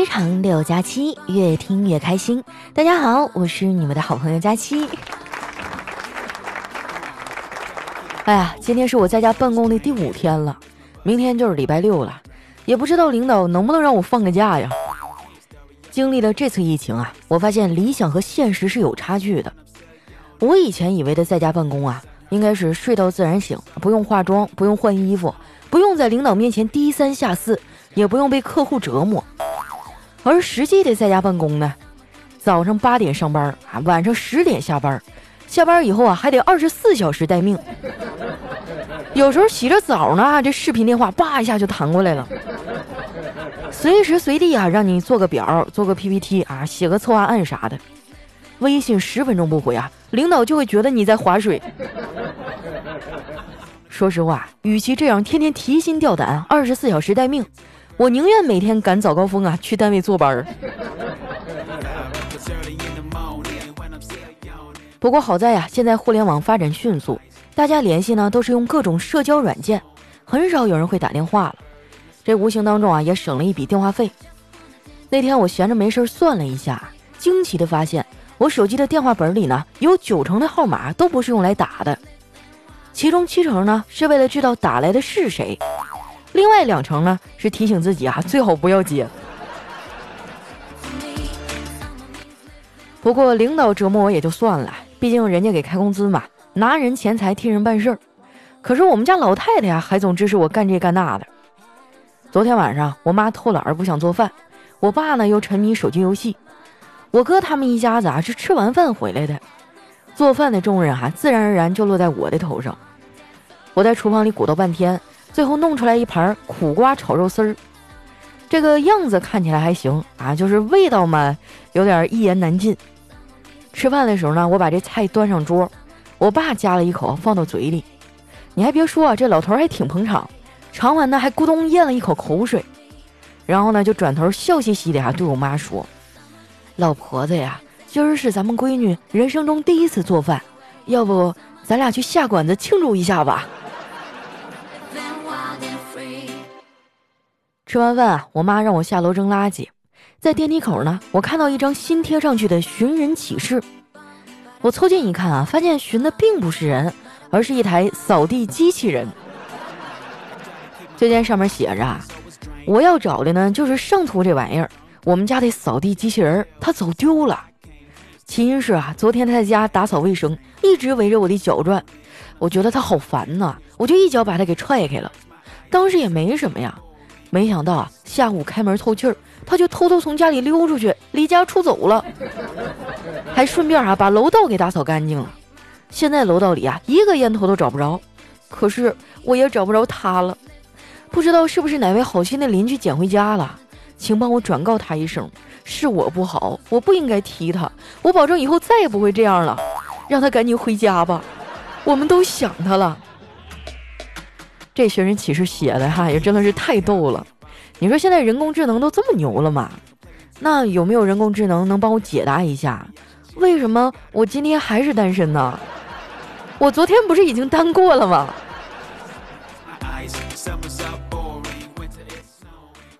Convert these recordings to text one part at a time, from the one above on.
非常六加七，越听越开心。大家好，我是你们的好朋友佳期。哎呀，今天是我在家办公的第五天了，明天就是礼拜六了，也不知道领导能不能让我放个假呀。经历了这次疫情啊，我发现理想和现实是有差距的。我以前以为的在家办公啊，应该是睡到自然醒，不用化妆，不用换衣服，不用在领导面前低三下四，也不用被客户折磨。而实际的在家办公呢，早上八点上班啊，晚上十点下班，下班以后啊还得二十四小时待命。有时候洗着澡呢，这视频电话叭一下就弹过来了，随时随地啊让你做个表、做个 PPT 啊、写个策划案啥的。微信十分钟不回啊，领导就会觉得你在划水。说实话，与其这样天天提心吊胆、二十四小时待命。我宁愿每天赶早高峰啊，去单位坐班儿。不过好在呀，现在互联网发展迅速，大家联系呢都是用各种社交软件，很少有人会打电话了。这无形当中啊，也省了一笔电话费。那天我闲着没事算了一下，惊奇的发现，我手机的电话本里呢，有九成的号码都不是用来打的，其中七成呢是为了知道打来的是谁。另外两成呢，是提醒自己啊，最好不要接。不过领导折磨我也就算了，毕竟人家给开工资嘛，拿人钱财替人办事儿。可是我们家老太太呀，还总支持我干这干那的。昨天晚上，我妈偷懒儿不想做饭，我爸呢又沉迷手机游戏，我哥他们一家子啊是吃完饭回来的，做饭的重任哈，自然而然就落在我的头上。我在厨房里鼓捣半天。最后弄出来一盘苦瓜炒肉丝儿，这个样子看起来还行啊，就是味道嘛，有点一言难尽。吃饭的时候呢，我把这菜端上桌，我爸夹了一口放到嘴里，你还别说啊，这老头还挺捧场，尝完呢还咕咚咽了一口口水，然后呢就转头笑嘻嘻的啊对我妈说：“老婆子呀，今儿是咱们闺女人生中第一次做饭，要不咱俩去下馆子庆祝一下吧。”吃完饭啊，我妈让我下楼扔垃圾，在电梯口呢，我看到一张新贴上去的寻人启事。我凑近一看啊，发现寻的并不是人，而是一台扫地机器人。这件上面写着啊，我要找的呢就是上图这玩意儿。我们家的扫地机器人它走丢了，起因是啊，昨天他在家打扫卫生，一直围着我的脚转，我觉得他好烦呐，我就一脚把他给踹开了。当时也没什么呀。没想到啊，下午开门透气儿，他就偷偷从家里溜出去，离家出走了，还顺便啊把楼道给打扫干净了。现在楼道里啊一个烟头都找不着，可是我也找不着他了，不知道是不是哪位好心的邻居捡回家了，请帮我转告他一声，是我不好，我不应该踢他，我保证以后再也不会这样了，让他赶紧回家吧，我们都想他了。这寻人启事写的哈也真的是太逗了，你说现在人工智能都这么牛了吗？那有没有人工智能能帮我解答一下，为什么我今天还是单身呢？我昨天不是已经单过了吗？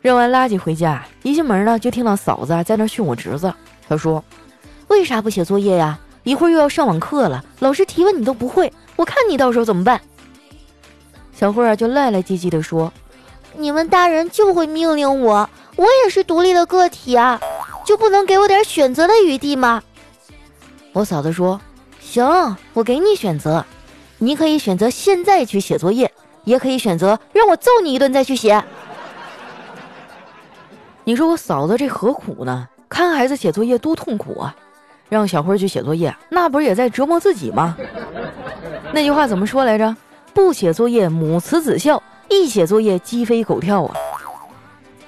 扔完垃圾回家，一进门呢就听到嫂子在那训我侄子，他说：“为啥不写作业呀？一会儿又要上网课了，老师提问你都不会，我看你到时候怎么办？”小慧儿就赖赖唧唧地说：“你们大人就会命令我，我也是独立的个体啊，就不能给我点选择的余地吗？”我嫂子说：“行，我给你选择，你可以选择现在去写作业，也可以选择让我揍你一顿再去写。”你说我嫂子这何苦呢？看孩子写作业多痛苦啊！让小慧去写作业，那不是也在折磨自己吗？那句话怎么说来着？不写作业母慈子孝，一写作业鸡飞狗跳啊！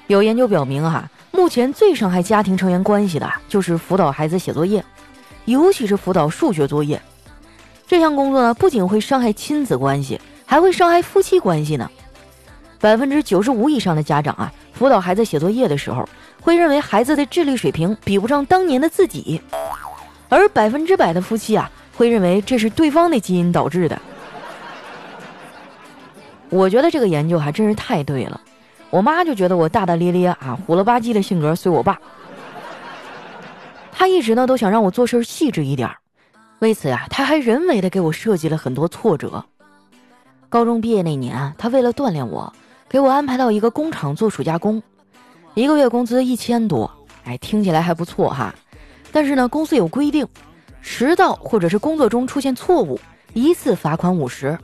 有研究表明啊，目前最伤害家庭成员关系的就是辅导孩子写作业，尤其是辅导数学作业。这项工作呢，不仅会伤害亲子关系，还会伤害夫妻关系呢。百分之九十五以上的家长啊，辅导孩子写作业的时候，会认为孩子的智力水平比不上当年的自己，而百分之百的夫妻啊，会认为这是对方的基因导致的。我觉得这个研究还真是太对了。我妈就觉得我大大咧咧啊，虎了吧唧的性格随我爸。她一直呢都想让我做事细致一点，为此呀，她还人为的给我设计了很多挫折。高中毕业那年，她为了锻炼我，给我安排到一个工厂做暑假工，一个月工资一千多，哎，听起来还不错哈。但是呢，公司有规定，迟到或者是工作中出现错误，一次罚款五十。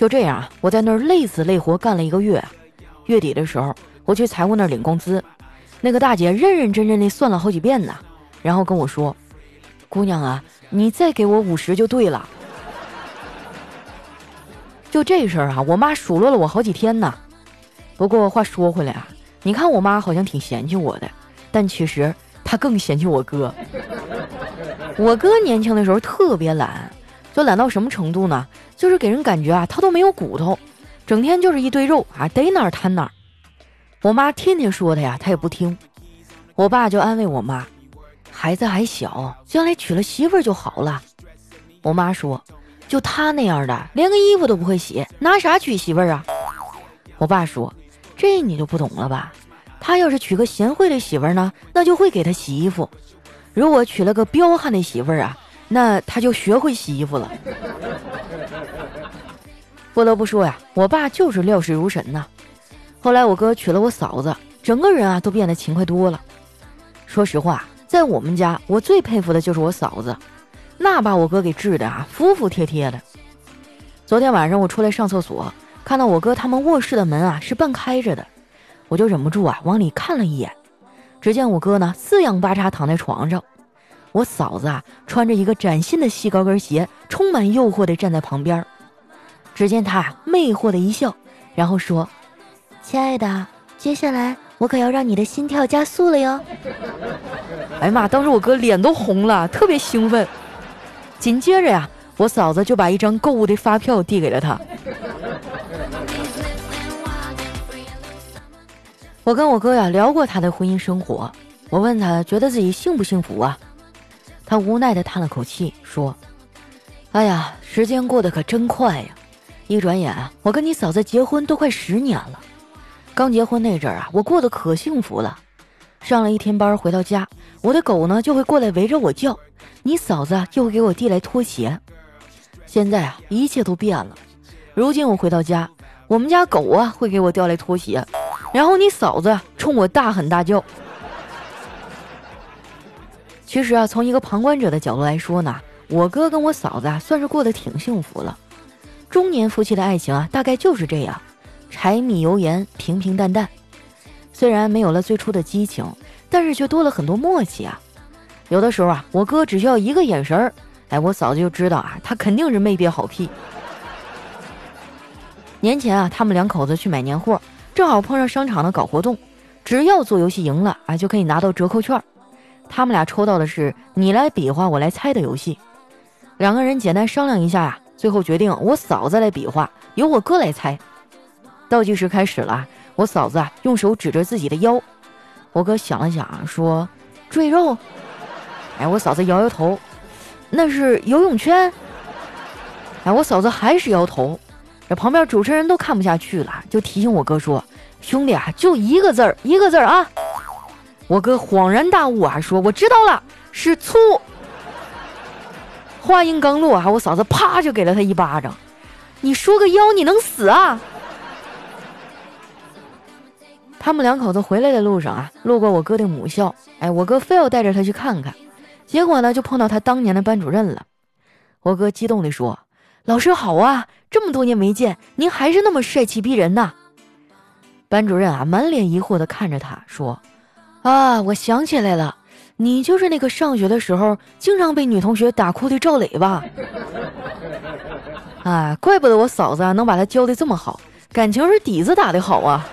就这样啊，我在那儿累死累活干了一个月。月底的时候，我去财务那儿领工资，那个大姐认认真真的算了好几遍呢，然后跟我说：“姑娘啊，你再给我五十就对了。”就这事儿啊，我妈数落了我好几天呢。不过话说回来啊，你看我妈好像挺嫌弃我的，但其实她更嫌弃我哥。我哥年轻的时候特别懒。就懒到什么程度呢？就是给人感觉啊，他都没有骨头，整天就是一堆肉啊，逮哪儿摊哪儿。我妈天天说他呀，他也不听。我爸就安慰我妈：“孩子还小，将来娶了媳妇儿就好了。”我妈说：“就他那样的，连个衣服都不会洗，拿啥娶媳妇儿啊？”我爸说：“这你就不懂了吧？他要是娶个贤惠的媳妇儿呢，那就会给他洗衣服；如果娶了个彪悍的媳妇儿啊。”那他就学会洗衣服了。不得不说呀，我爸就是料事如神呐。后来我哥娶了我嫂子，整个人啊都变得勤快多了。说实话，在我们家，我最佩服的就是我嫂子，那把我哥给治的啊服服帖帖的。昨天晚上我出来上厕所，看到我哥他们卧室的门啊是半开着的，我就忍不住啊往里看了一眼，只见我哥呢四仰八叉躺在床上。我嫂子啊，穿着一个崭新的细高跟鞋，充满诱惑地站在旁边。只见她啊，魅惑的一笑，然后说：“亲爱的，接下来我可要让你的心跳加速了哟。”哎呀妈！当时我哥脸都红了，特别兴奋。紧接着呀，我嫂子就把一张购物的发票递给了他。我跟我哥呀聊过他的婚姻生活，我问他觉得自己幸不幸福啊？他无奈地叹了口气，说：“哎呀，时间过得可真快呀！一转眼啊，我跟你嫂子结婚都快十年了。刚结婚那阵儿啊，我过得可幸福了。上了一天班回到家，我的狗呢就会过来围着我叫，你嫂子就会给我递来拖鞋。现在啊，一切都变了。如今我回到家，我们家狗啊会给我叼来拖鞋，然后你嫂子冲我大喊大叫。”其实啊，从一个旁观者的角度来说呢，我哥跟我嫂子啊，算是过得挺幸福了。中年夫妻的爱情啊，大概就是这样，柴米油盐，平平淡淡。虽然没有了最初的激情，但是却多了很多默契啊。有的时候啊，我哥只需要一个眼神儿，哎，我嫂子就知道啊，他肯定是没憋好屁。年前啊，他们两口子去买年货，正好碰上商场的搞活动，只要做游戏赢了啊，就可以拿到折扣券。他们俩抽到的是你来比划我来猜的游戏，两个人简单商量一下呀，最后决定我嫂子来比划，由我哥来猜。倒计时开始了，我嫂子啊用手指着自己的腰，我哥想了想说：“赘肉。”哎，我嫂子摇摇头，那是游泳圈。哎，我嫂子还是摇头。这旁边主持人都看不下去了，就提醒我哥说：“兄弟啊，就一个字儿，一个字儿啊。”我哥恍然大悟啊，说：“我知道了，是醋。”话音刚落啊，我嫂子啪就给了他一巴掌。你说个妖，你能死啊？他们两口子回来的路上啊，路过我哥的母校，哎，我哥非要带着他去看看，结果呢，就碰到他当年的班主任了。我哥激动地说：“老师好啊，这么多年没见，您还是那么帅气逼人呐。”班主任啊，满脸疑惑地看着他说。啊，我想起来了，你就是那个上学的时候经常被女同学打哭的赵磊吧？啊，怪不得我嫂子能把他教的这么好，感情是底子打的好啊。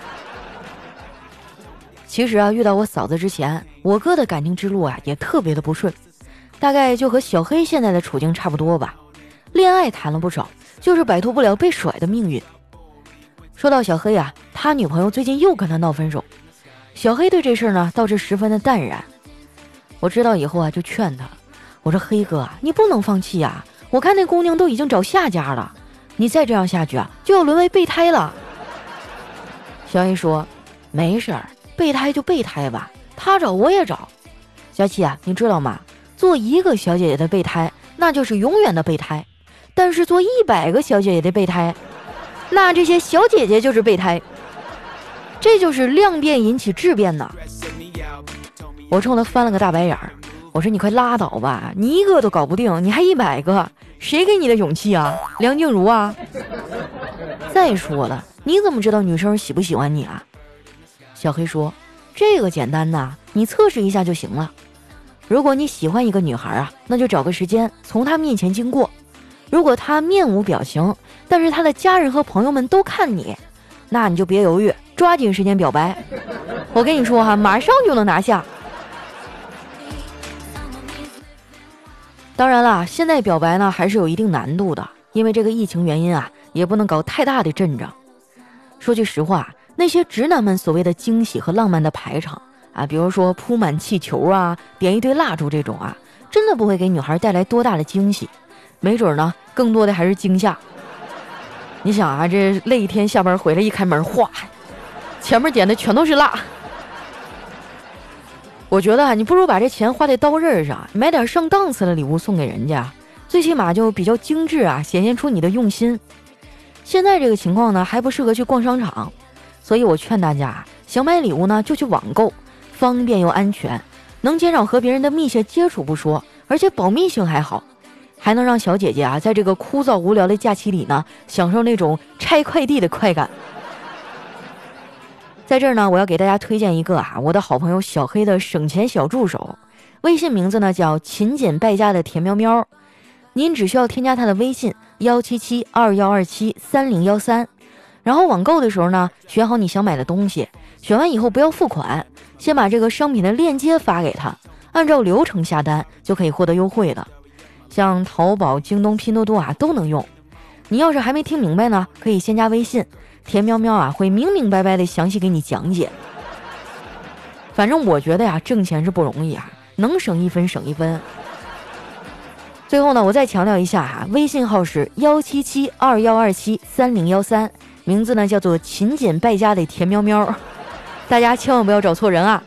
其实啊，遇到我嫂子之前，我哥的感情之路啊也特别的不顺，大概就和小黑现在的处境差不多吧。恋爱谈了不少，就是摆脱不了被甩的命运。说到小黑啊，他女朋友最近又跟他闹分手。小黑对这事儿呢倒是十分的淡然。我知道以后啊，就劝他，我说黑哥，你不能放弃呀！我看那姑娘都已经找下家了，你再这样下去啊，就要沦为备胎了。小 A 说：“没事儿，备胎就备胎吧，他找我也找。”小七啊，你知道吗？做一个小姐姐的备胎，那就是永远的备胎；但是做一百个小姐姐的备胎，那这些小姐姐就是备胎。这就是量变引起质变呐！我冲他翻了个大白眼儿，我说：“你快拉倒吧，你一个都搞不定，你还一百个，谁给你的勇气啊？梁静茹啊？再说了，你怎么知道女生喜不喜欢你啊？”小黑说：“这个简单呐，你测试一下就行了。如果你喜欢一个女孩啊，那就找个时间从她面前经过，如果她面无表情，但是她的家人和朋友们都看你，那你就别犹豫，抓紧时间表白。我跟你说哈，马上就能拿下。”当然啦，现在表白呢还是有一定难度的，因为这个疫情原因啊，也不能搞太大的阵仗。说句实话，那些直男们所谓的惊喜和浪漫的排场啊，比如说铺满气球啊、点一堆蜡烛这种啊，真的不会给女孩带来多大的惊喜，没准呢，更多的还是惊吓。你想啊，这累一天下班回来一开门，哗，前面点的全都是蜡。我觉得啊，你不如把这钱花在刀刃上，买点上档次的礼物送给人家，最起码就比较精致啊，显现出你的用心。现在这个情况呢，还不适合去逛商场，所以我劝大家，想买礼物呢就去网购，方便又安全，能减少和别人的密切接触不说，而且保密性还好，还能让小姐姐啊在这个枯燥无聊的假期里呢，享受那种拆快递的快感。在这儿呢，我要给大家推荐一个啊，我的好朋友小黑的省钱小助手，微信名字呢叫勤俭败家的甜喵喵。您只需要添加他的微信幺七七二幺二七三零幺三，然后网购的时候呢，选好你想买的东西，选完以后不要付款，先把这个商品的链接发给他，按照流程下单就可以获得优惠的。像淘宝、京东、拼多多啊都能用。你要是还没听明白呢，可以先加微信。田喵喵啊，会明明白白的详细给你讲解。反正我觉得呀，挣钱是不容易啊，能省一分省一分。最后呢，我再强调一下哈，微信号是幺七七二幺二七三零幺三，名字呢叫做勤俭败家的田喵喵，大家千万不要找错人啊。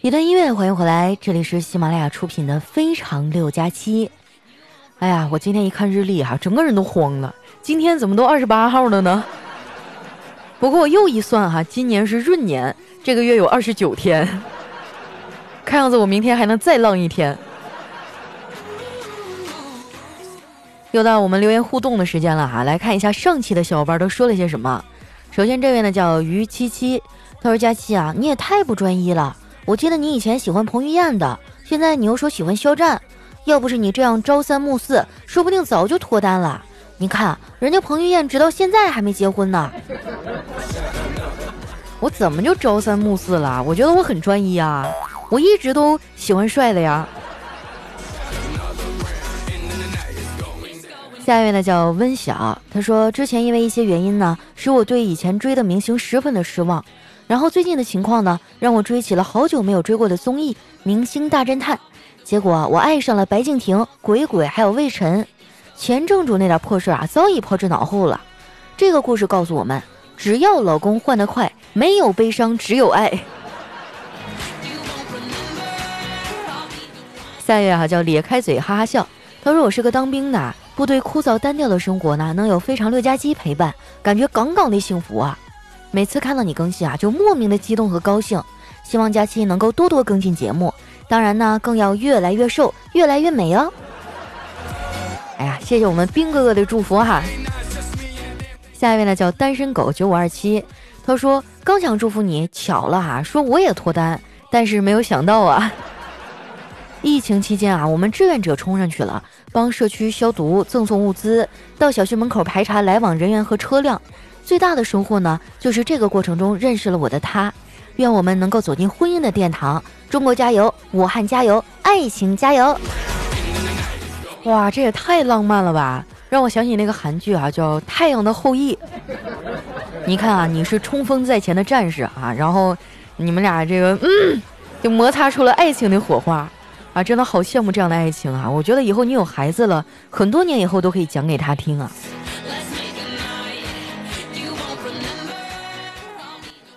一段音乐，欢迎回来，这里是喜马拉雅出品的《非常六加七》。哎呀，我今天一看日历哈，整个人都慌了。今天怎么都二十八号了呢？不过我又一算哈，今年是闰年，这个月有二十九天。看样子我明天还能再浪一天。又到我们留言互动的时间了哈，来看一下上期的小伙伴都说了些什么。首先这位呢叫于七七，他说：“佳期啊，你也太不专一了。”我记得你以前喜欢彭于晏的，现在你又说喜欢肖战，要不是你这样朝三暮四，说不定早就脱单了。你看人家彭于晏直到现在还没结婚呢。我怎么就朝三暮四了？我觉得我很专一啊，我一直都喜欢帅的呀。下一位呢叫温晓，他说之前因为一些原因呢，使我对以前追的明星十分的失望。然后最近的情况呢，让我追起了好久没有追过的综艺《明星大侦探》，结果我爱上了白敬亭、鬼鬼还有魏晨，前正主那点破事啊早已抛之脑后了。这个故事告诉我们，只要老公换得快，没有悲伤，只有爱。下一位啊叫咧开嘴哈哈笑，他说我是个当兵的，部队枯燥单调的生活呢，能有非常六加七陪伴，感觉杠杠的幸福啊。每次看到你更新啊，就莫名的激动和高兴。希望佳期能够多多更新节目，当然呢，更要越来越瘦，越来越美哦。哎呀，谢谢我们兵哥哥的祝福哈。下一位呢叫单身狗九五二七，他说刚想祝福你，巧了哈，说我也脱单，但是没有想到啊，疫情期间啊，我们志愿者冲上去了，帮社区消毒、赠送物资，到小区门口排查来往人员和车辆。最大的收获呢，就是这个过程中认识了我的他。愿我们能够走进婚姻的殿堂。中国加油，武汉加油，爱情加油！哇，这也太浪漫了吧！让我想起那个韩剧啊，叫《太阳的后裔》，你看啊，你是冲锋在前的战士啊，然后你们俩这个嗯，就摩擦出了爱情的火花啊，真的好羡慕这样的爱情啊！我觉得以后你有孩子了，很多年以后都可以讲给他听啊。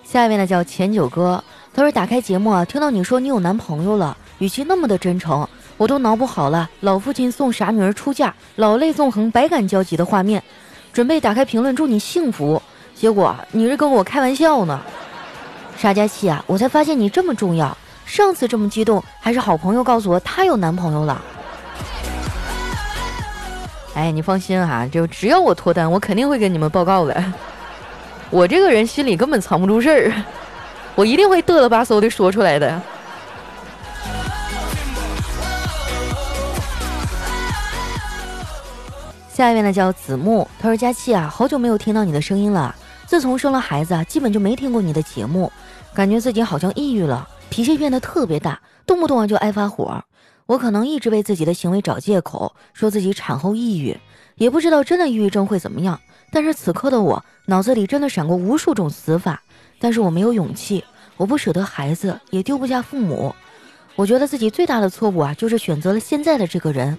下一位呢叫钱九哥，他说打开节目啊，听到你说你有男朋友了，语气那么的真诚，我都脑补好了老父亲送傻女儿出嫁，老泪纵横，百感交集的画面，准备打开评论祝你幸福，结果你是跟我开玩笑呢。傻佳琪啊，我才发现你这么重要，上次这么激动还是好朋友告诉我她有男朋友了。哎，你放心哈，就只要我脱单，我肯定会跟你们报告的。我这个人心里根本藏不住事儿，我一定会嘚了吧嗖的说出来的。下一位呢叫子木，他说：“佳期啊，好久没有听到你的声音了。自从生了孩子啊，基本就没听过你的节目，感觉自己好像抑郁了，脾气变得特别大，动不动啊就爱发火。我可能一直为自己的行为找借口，说自己产后抑郁，也不知道真的抑郁症会怎么样。”但是此刻的我脑子里真的闪过无数种死法，但是我没有勇气，我不舍得孩子，也丢不下父母。我觉得自己最大的错误啊，就是选择了现在的这个人。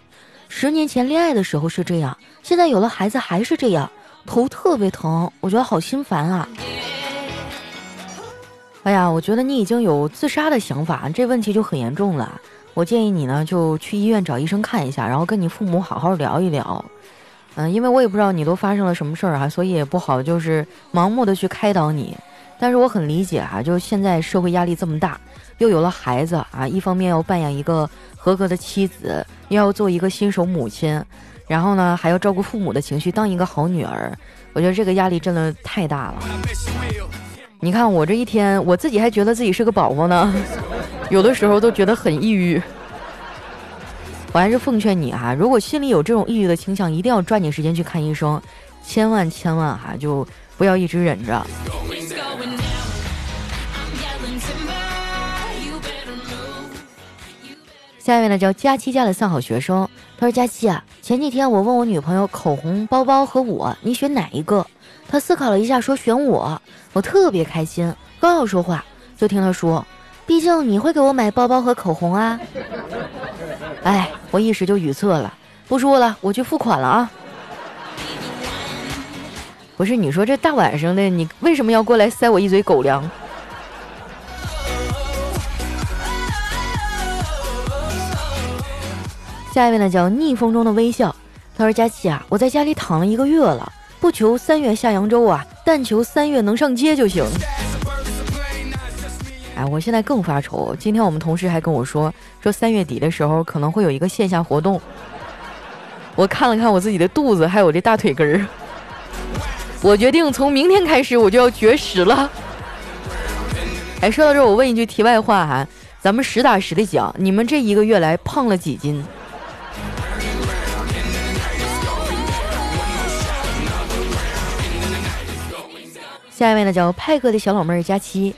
十年前恋爱的时候是这样，现在有了孩子还是这样，头特别疼，我觉得好心烦啊。哎呀，我觉得你已经有自杀的想法，这问题就很严重了。我建议你呢，就去医院找医生看一下，然后跟你父母好好聊一聊。嗯，因为我也不知道你都发生了什么事儿啊，所以也不好就是盲目的去开导你。但是我很理解啊，就现在社会压力这么大，又有了孩子啊，一方面要扮演一个合格的妻子，又要做一个新手母亲，然后呢还要照顾父母的情绪，当一个好女儿，我觉得这个压力真的太大了。你看我这一天，我自己还觉得自己是个宝宝呢，有的时候都觉得很抑郁。我还是奉劝你哈，如果心里有这种抑郁的倾向，一定要抓紧时间去看医生，千万千万哈，就不要一直忍着。下一位呢叫佳期家的三好学生，他说：“佳期啊，前几天我问我女朋友口红、包包和我，你选哪一个？他思考了一下，说选我，我特别开心。刚要说话，就听他说，毕竟你会给我买包包和口红啊。”哎，我一时就语塞了，不说了，我去付款了啊！不是你说这大晚上的，你为什么要过来塞我一嘴狗粮？下一位呢，叫逆风中的微笑。他说：“佳琪啊，我在家里躺了一个月了，不求三月下扬州啊，但求三月能上街就行。”哎，我现在更发愁。今天我们同事还跟我说，说三月底的时候可能会有一个线下活动。我看了看我自己的肚子，还有这大腿根儿，我决定从明天开始我就要绝食了。哎，说到这，我问一句题外话哈，咱们实打实的讲，你们这一个月来胖了几斤？下一位呢，叫派哥的小老妹儿佳期。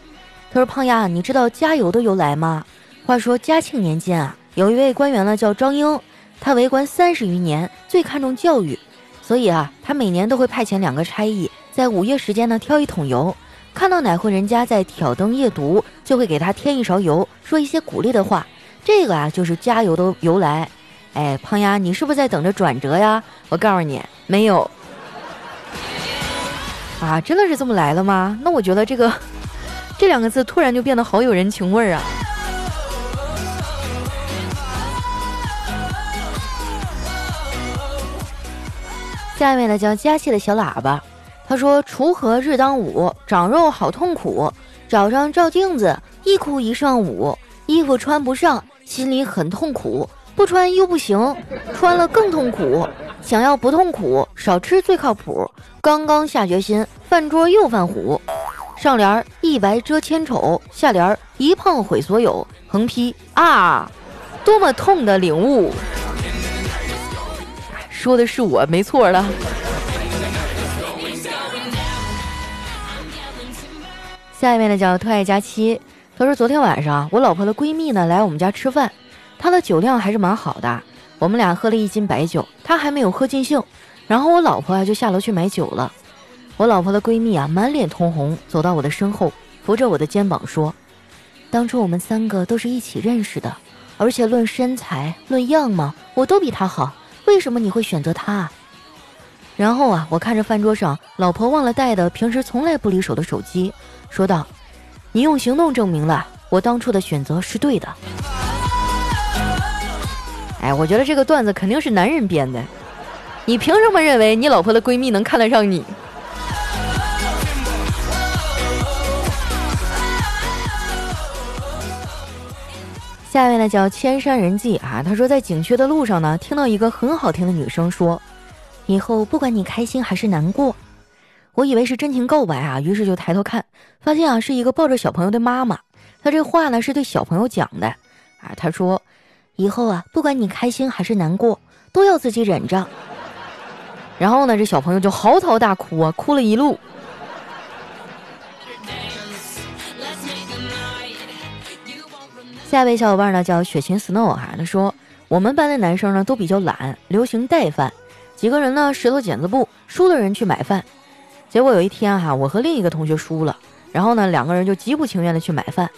他说：“胖丫，你知道加油的由来吗？话说嘉庆年间啊，有一位官员呢叫张英，他为官三十余年，最看重教育，所以啊，他每年都会派遣两个差役，在午夜时间呢挑一桶油，看到哪户人家在挑灯夜读，就会给他添一勺油，说一些鼓励的话。这个啊，就是加油的由来。哎，胖丫，你是不是在等着转折呀？我告诉你，没有。啊，真的是这么来的吗？那我觉得这个。”这两个字突然就变得好有人情味儿啊！下一位呢叫佳气的小喇叭，他说：“锄禾日当午，长肉好痛苦。早上照镜子，一哭一上午，衣服穿不上，心里很痛苦。不穿又不行，穿了更痛苦。想要不痛苦，少吃最靠谱。刚刚下决心，饭桌又犯虎。”上联一白遮千丑，下联一胖毁所有。横批啊，多么痛的领悟！说的是我，没错了。下一位呢叫特爱佳期，他说昨天晚上我老婆的闺蜜呢来我们家吃饭，他的酒量还是蛮好的，我们俩喝了一斤白酒，他还没有喝尽兴，然后我老婆啊就下楼去买酒了。我老婆的闺蜜啊，满脸通红，走到我的身后，扶着我的肩膀说：“当初我们三个都是一起认识的，而且论身材、论样貌，我都比他好。为什么你会选择他？”然后啊，我看着饭桌上老婆忘了带的平时从来不离手的手机，说道：“你用行动证明了我当初的选择是对的。”哎，我觉得这个段子肯定是男人编的。你凭什么认为你老婆的闺蜜能看得上你？下面呢叫千山人迹啊，他说在景区的路上呢，听到一个很好听的女生说：“以后不管你开心还是难过。”我以为是真情告白啊，于是就抬头看，发现啊是一个抱着小朋友的妈妈。她这话呢是对小朋友讲的啊，她说：“以后啊，不管你开心还是难过，都要自己忍着。”然后呢，这小朋友就嚎啕大哭啊，哭了一路。下一位小伙伴呢叫雪琴 Snow 哈，他说我们班的男生呢都比较懒，流行带饭，几个人呢石头剪子布，输的人去买饭。结果有一天哈，我和另一个同学输了，然后呢两个人就极不情愿的去买饭。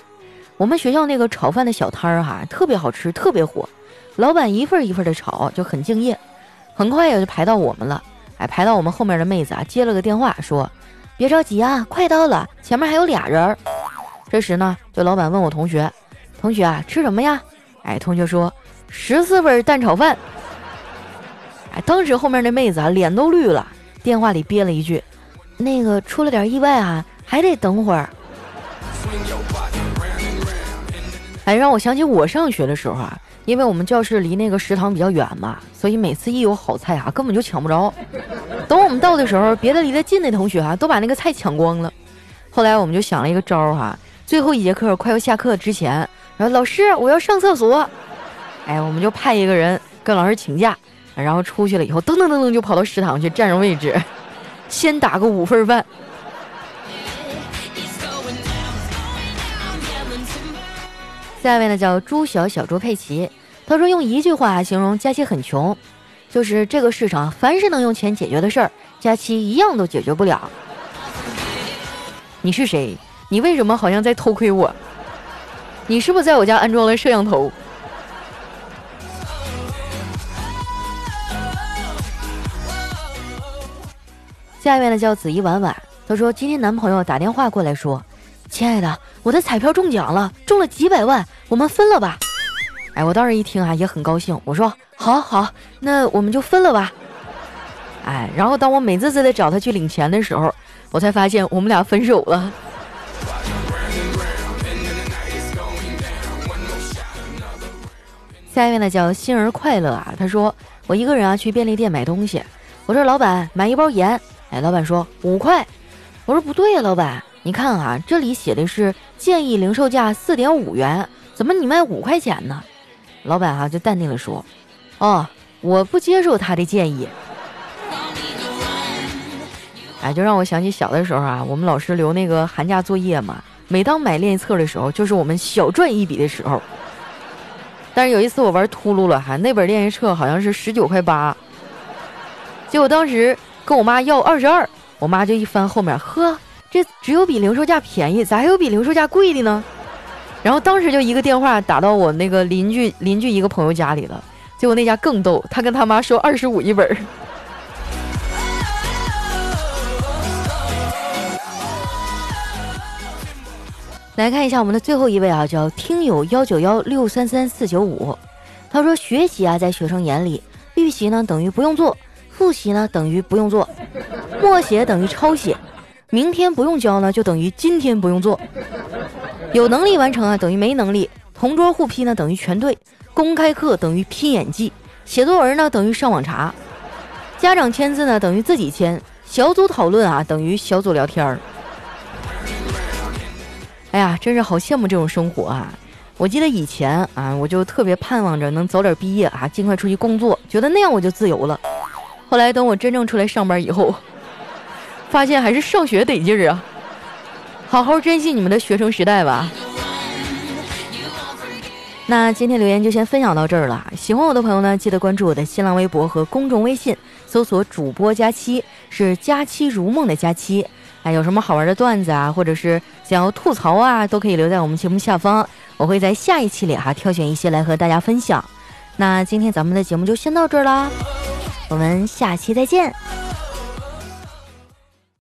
我们学校那个炒饭的小摊儿哈，特别好吃，特别火，老板一份一份的炒，就很敬业。很快也就排到我们了，哎，排到我们后面的妹子啊，接了个电话说：“别着急啊，快到了，前面还有俩人。”这时呢，就老板问我同学：“同学啊，吃什么呀？”哎，同学说：“十四份蛋炒饭。”哎，当时后面那妹子啊，脸都绿了，电话里憋了一句：“那个出了点意外啊，还得等会儿。”哎，让我想起我上学的时候啊。因为我们教室离那个食堂比较远嘛，所以每次一有好菜啊，根本就抢不着。等我们到的时候，别的离得近的同学啊，都把那个菜抢光了。后来我们就想了一个招儿哈，最后一节课快要下课之前，然后老师我要上厕所，哎，我们就派一个人跟老师请假，然后出去了以后，噔噔噔噔就跑到食堂去占着位置，先打个五份饭。下一位呢叫朱小小猪佩奇，他说用一句话形容佳期很穷，就是这个世上凡是能用钱解决的事儿，佳期一样都解决不了。你是谁？你为什么好像在偷窥我？你是不是在我家安装了摄像头？下一位呢叫紫衣婉婉，他说今天男朋友打电话过来说。亲爱的，我的彩票中奖了，中了几百万，我们分了吧？哎，我当时一听啊，也很高兴。我说好好，那我们就分了吧。哎，然后当我美滋滋的找他去领钱的时候，我才发现我们俩分手了。下一位呢叫心儿快乐啊，他说我一个人啊去便利店买东西，我说老板买一包盐，哎，老板说五块，我说不对呀，老板。你看啊，这里写的是建议零售价四点五元，怎么你卖五块钱呢？老板啊就淡定的说：“哦，我不接受他的建议。”哎，就让我想起小的时候啊，我们老师留那个寒假作业嘛，每当买练习册的时候，就是我们小赚一笔的时候。但是有一次我玩秃噜了哈，那本练习册好像是十九块八，结果当时跟我妈要二十二，我妈就一翻后面，呵。这只有比零售价便宜，咋还有比零售价贵的呢？然后当时就一个电话打到我那个邻居邻居一个朋友家里了，结果那家更逗，他跟他妈说二十五一本。来看一下我们的最后一位啊，叫听友幺九幺六三三四九五，他说学习啊，在学生眼里，预习呢等于不用做，复习呢等于不用做，默写等于抄写。明天不用交呢，就等于今天不用做。有能力完成啊，等于没能力。同桌互批呢，等于全对。公开课等于拼演技。写作文呢，等于上网查。家长签字呢，等于自己签。小组讨论啊，等于小组聊天儿。哎呀，真是好羡慕这种生活啊！我记得以前啊，我就特别盼望着能早点毕业啊，尽快出去工作，觉得那样我就自由了。后来等我真正出来上班以后。发现还是上学得劲儿啊！好好珍惜你们的学生时代吧。那今天留言就先分享到这儿了。喜欢我的朋友呢，记得关注我的新浪微博和公众微信。搜索主播佳期，是佳期如梦的佳期。哎，有什么好玩的段子啊，或者是想要吐槽啊，都可以留在我们节目下方，我会在下一期里哈挑选一些来和大家分享。那今天咱们的节目就先到这儿啦，我们下期再见。